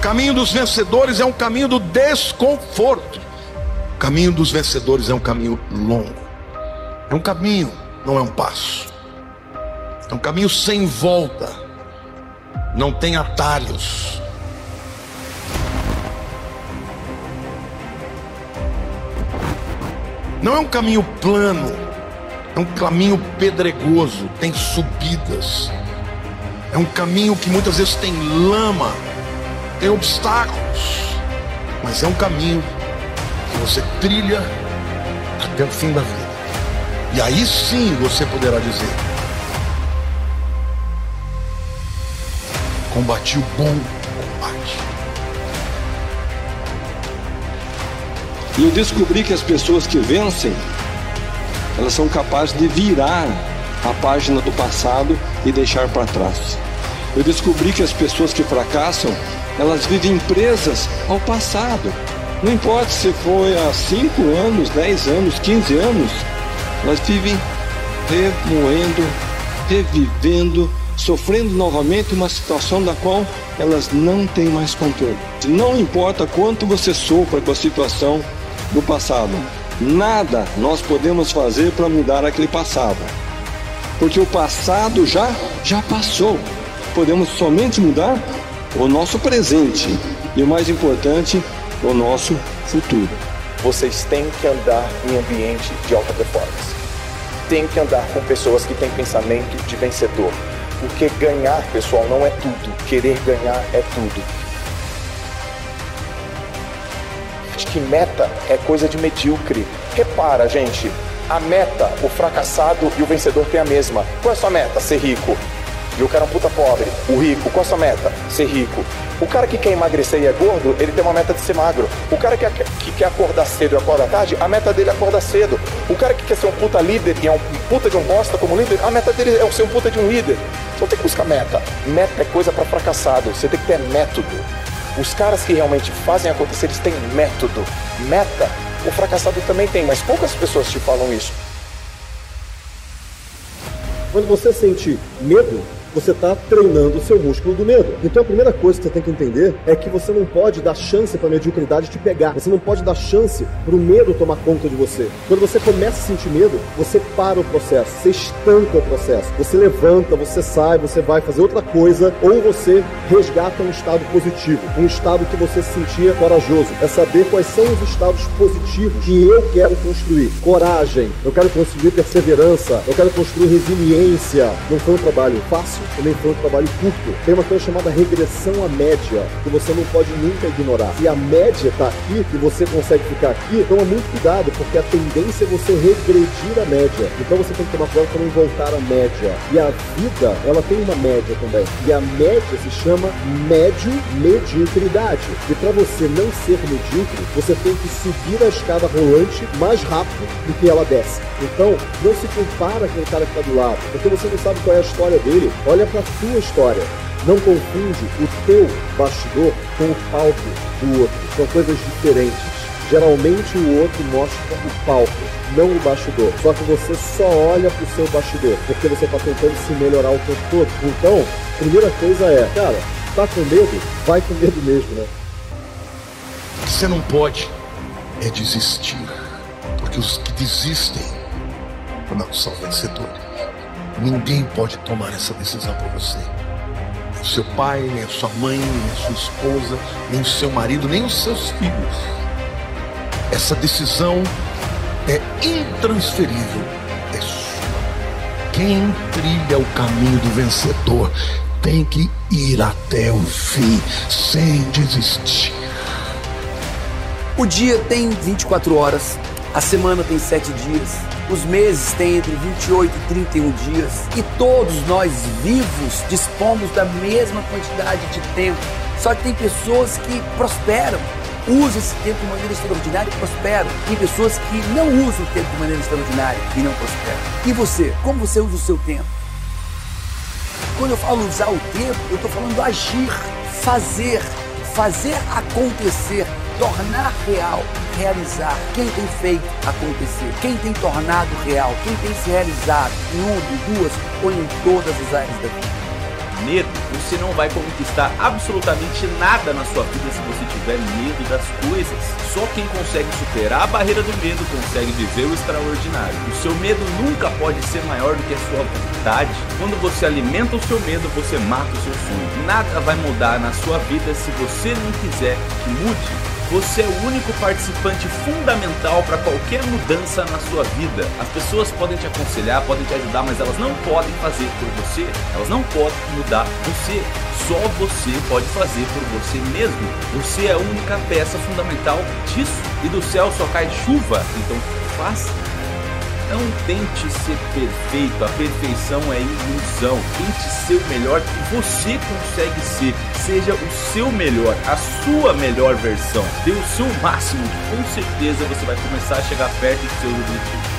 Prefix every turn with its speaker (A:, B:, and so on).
A: caminho dos vencedores é um caminho do desconforto. O caminho dos vencedores é um caminho longo. É um caminho, não é um passo. É um caminho sem volta. Não tem atalhos. Não é um caminho plano, é um caminho pedregoso, tem subidas. É um caminho que muitas vezes tem lama, tem obstáculos, mas é um caminho que você trilha até o fim da vida. E aí sim você poderá dizer: Combati o bom combate.
B: E eu descobri que as pessoas que vencem, elas são capazes de virar a página do passado e deixar para trás. Eu descobri que as pessoas que fracassam, elas vivem presas ao passado. Não importa se foi há 5 anos, 10 anos, 15 anos, elas vivem remoendo, revivendo, sofrendo novamente uma situação da qual elas não têm mais controle. Não importa quanto você sofra com a situação do passado, nada nós podemos fazer para mudar aquele passado. Porque o passado já já passou. Podemos somente mudar o nosso presente e o mais importante, o nosso futuro.
C: Vocês têm que andar em ambiente de alta performance. Tem que andar com pessoas que têm pensamento de vencedor. Porque ganhar, pessoal, não é tudo. Querer ganhar é tudo. Acho que meta é coisa de medíocre. Repara, gente, a meta, o fracassado e o vencedor têm a mesma. Qual é a sua meta? Ser rico. E o cara é um puta pobre. O rico, qual a sua meta? Ser rico. O cara que quer emagrecer e é gordo, ele tem uma meta de ser magro. O cara que, que quer acordar cedo e acorda tarde, a meta dele é acordar cedo. O cara que quer ser um puta líder e é um puta de um bosta como líder, a meta dele é ser um puta de um líder. Então tem que buscar meta. Meta é coisa para fracassado. Você tem que ter método. Os caras que realmente fazem acontecer, eles têm método. Meta, o fracassado também tem, mas poucas pessoas te falam isso.
D: Quando você sente medo, você está treinando o seu músculo do medo. Então a primeira coisa que você tem que entender é que você não pode dar chance para a mediocridade te pegar. Você não pode dar chance para o medo tomar conta de você. Quando você começa a sentir medo, você para o processo, você estanca o processo. Você levanta, você sai, você vai fazer outra coisa ou você resgata um estado positivo, um estado que você se sentia corajoso. É saber quais são os estados positivos que eu quero construir. Coragem, eu quero construir perseverança, eu quero construir resiliência. Não foi um trabalho fácil também foi um trabalho curto. Tem uma coisa chamada regressão à média, que você não pode nunca ignorar. Se a média está aqui e você consegue ficar aqui, toma muito cuidado, porque a tendência é você regredir a média. Então você tem que tomar cuidado para não voltar à média. E a vida, ela tem uma média também. E a média se chama médio mediocridade. E para você não ser medíocre, você tem que subir a escada rolante mais rápido do que ela desce. Então, não se compara com o cara que está do lado, porque você não sabe qual é a história dele. Olha para a tua história. Não confunde o teu bastidor com o palco do outro. São coisas diferentes. Geralmente o outro mostra o palco, não o bastidor. Só que você só olha pro seu bastidor, porque você está tentando se melhorar o tempo todo. Então, primeira coisa é, cara, tá com medo? Vai com medo mesmo, né?
A: O você não pode é desistir. Porque os que desistem não são vencedores. Ninguém pode tomar essa decisão por você. Nem seu pai, nem sua mãe, nem sua esposa, nem o seu marido, nem os seus filhos. Essa decisão é intransferível. É sua. Quem trilha o caminho do vencedor tem que ir até o fim, sem desistir.
E: O dia tem 24 horas, a semana tem 7 dias, os meses têm entre 28 e 31 dias e todos nós vivos dispomos da mesma quantidade de tempo. Só que tem pessoas que prosperam, usam esse tempo de maneira extraordinária e prosperam. Tem pessoas que não usam o tempo de maneira extraordinária e não prosperam. E você? Como você usa o seu tempo? Quando eu falo usar o tempo, eu estou falando agir, fazer, fazer acontecer, tornar real, realizar. Quem tem feito acontecer? Quem tem tornado real? Quem tem se realizado em uma, em duas ou em todas as áreas da vida?
F: medo, você não vai conquistar absolutamente nada na sua vida se você tiver medo das coisas. Só quem consegue superar a barreira do medo consegue viver o extraordinário. O seu medo nunca pode ser maior do que a sua vontade. Quando você alimenta o seu medo, você mata o seu sonho. Nada vai mudar na sua vida se você não quiser que mude. Você é o único participante fundamental para qualquer mudança na sua vida. As pessoas podem te aconselhar, podem te ajudar, mas elas não podem fazer por você. Elas não podem mudar você. Só você pode fazer por você mesmo. Você é a única peça fundamental disso. E do céu só cai chuva, então faça. Não tente ser perfeito, a perfeição é ilusão. Tente ser o melhor que você consegue ser. Seja o seu melhor, a sua melhor versão. Dê o seu máximo, com certeza você vai começar a chegar perto dos seus objetivos.